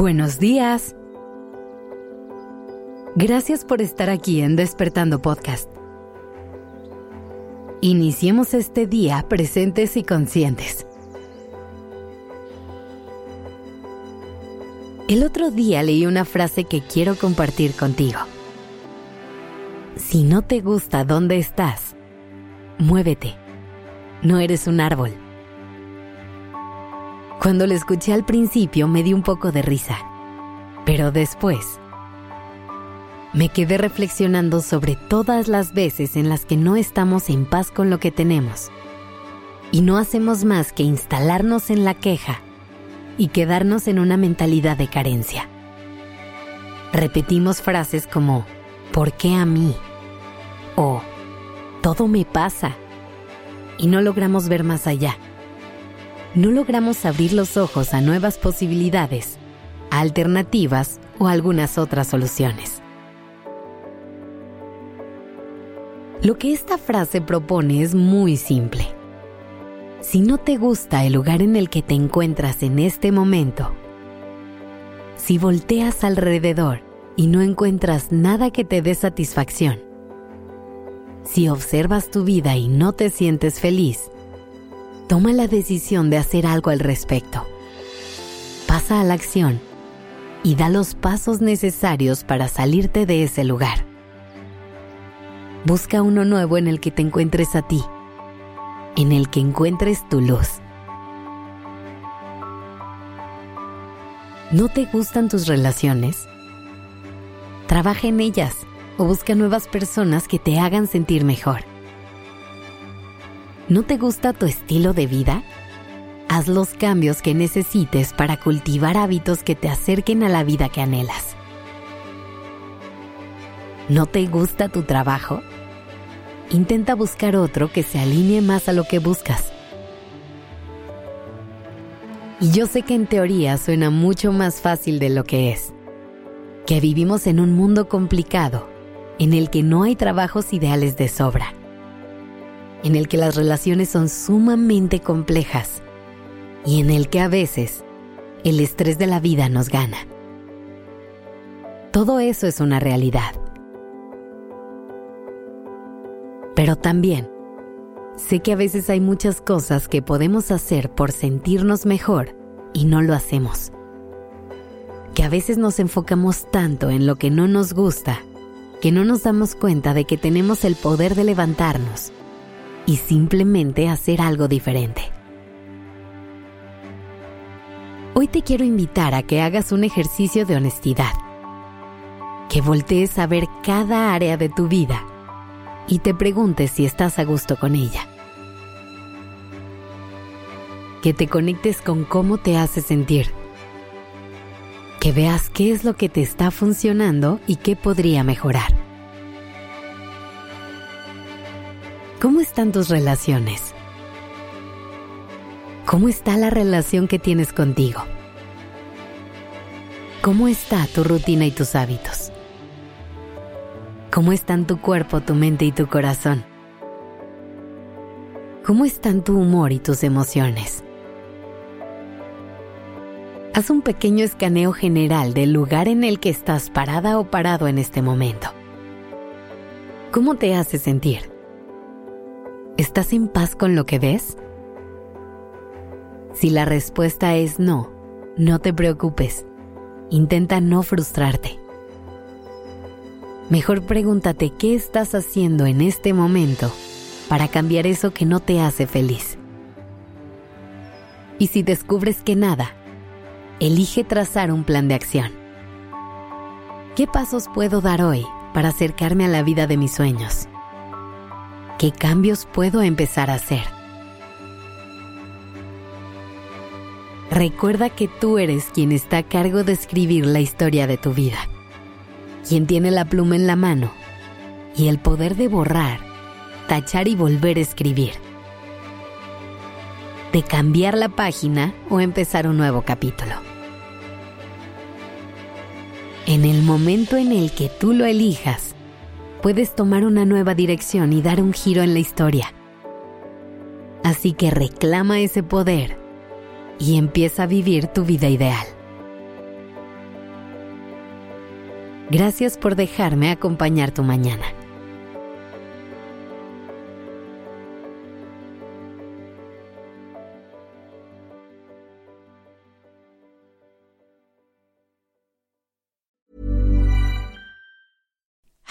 Buenos días. Gracias por estar aquí en Despertando Podcast. Iniciemos este día presentes y conscientes. El otro día leí una frase que quiero compartir contigo. Si no te gusta dónde estás, muévete. No eres un árbol. Cuando lo escuché al principio me di un poco de risa, pero después me quedé reflexionando sobre todas las veces en las que no estamos en paz con lo que tenemos y no hacemos más que instalarnos en la queja y quedarnos en una mentalidad de carencia. Repetimos frases como ¿por qué a mí? o todo me pasa y no logramos ver más allá no logramos abrir los ojos a nuevas posibilidades, alternativas o algunas otras soluciones. Lo que esta frase propone es muy simple. Si no te gusta el lugar en el que te encuentras en este momento, si volteas alrededor y no encuentras nada que te dé satisfacción, si observas tu vida y no te sientes feliz, toma la decisión de hacer algo al respecto. Pasa a la acción y da los pasos necesarios para salirte de ese lugar. Busca uno nuevo en el que te encuentres a ti, en el que encuentres tu luz. ¿No te gustan tus relaciones? Trabaja en ellas o busca nuevas personas que te hagan sentir mejor. ¿No te gusta tu estilo de vida? Haz los cambios que necesites para cultivar hábitos que te acerquen a la vida que anhelas. ¿No te gusta tu trabajo? Intenta buscar otro que se alinee más a lo que buscas. Y yo sé que en teoría suena mucho más fácil de lo que es. Que vivimos en un mundo complicado, en el que no hay trabajos ideales de sobra en el que las relaciones son sumamente complejas y en el que a veces el estrés de la vida nos gana. Todo eso es una realidad. Pero también sé que a veces hay muchas cosas que podemos hacer por sentirnos mejor y no lo hacemos. Que a veces nos enfocamos tanto en lo que no nos gusta que no nos damos cuenta de que tenemos el poder de levantarnos y simplemente hacer algo diferente. Hoy te quiero invitar a que hagas un ejercicio de honestidad, que voltees a ver cada área de tu vida y te preguntes si estás a gusto con ella. Que te conectes con cómo te hace sentir. Que veas qué es lo que te está funcionando y qué podría mejorar. ¿Cómo están tus relaciones? ¿Cómo está la relación que tienes contigo? ¿Cómo está tu rutina y tus hábitos? ¿Cómo están tu cuerpo, tu mente y tu corazón? ¿Cómo están tu humor y tus emociones? Haz un pequeño escaneo general del lugar en el que estás parada o parado en este momento. ¿Cómo te hace sentir? ¿Estás en paz con lo que ves? Si la respuesta es no, no te preocupes. Intenta no frustrarte. Mejor pregúntate qué estás haciendo en este momento para cambiar eso que no te hace feliz. Y si descubres que nada, elige trazar un plan de acción. ¿Qué pasos puedo dar hoy para acercarme a la vida de mis sueños? ¿Qué cambios puedo empezar a hacer? Recuerda que tú eres quien está a cargo de escribir la historia de tu vida, quien tiene la pluma en la mano y el poder de borrar, tachar y volver a escribir, de cambiar la página o empezar un nuevo capítulo. En el momento en el que tú lo elijas, puedes tomar una nueva dirección y dar un giro en la historia. Así que reclama ese poder y empieza a vivir tu vida ideal. Gracias por dejarme acompañar tu mañana.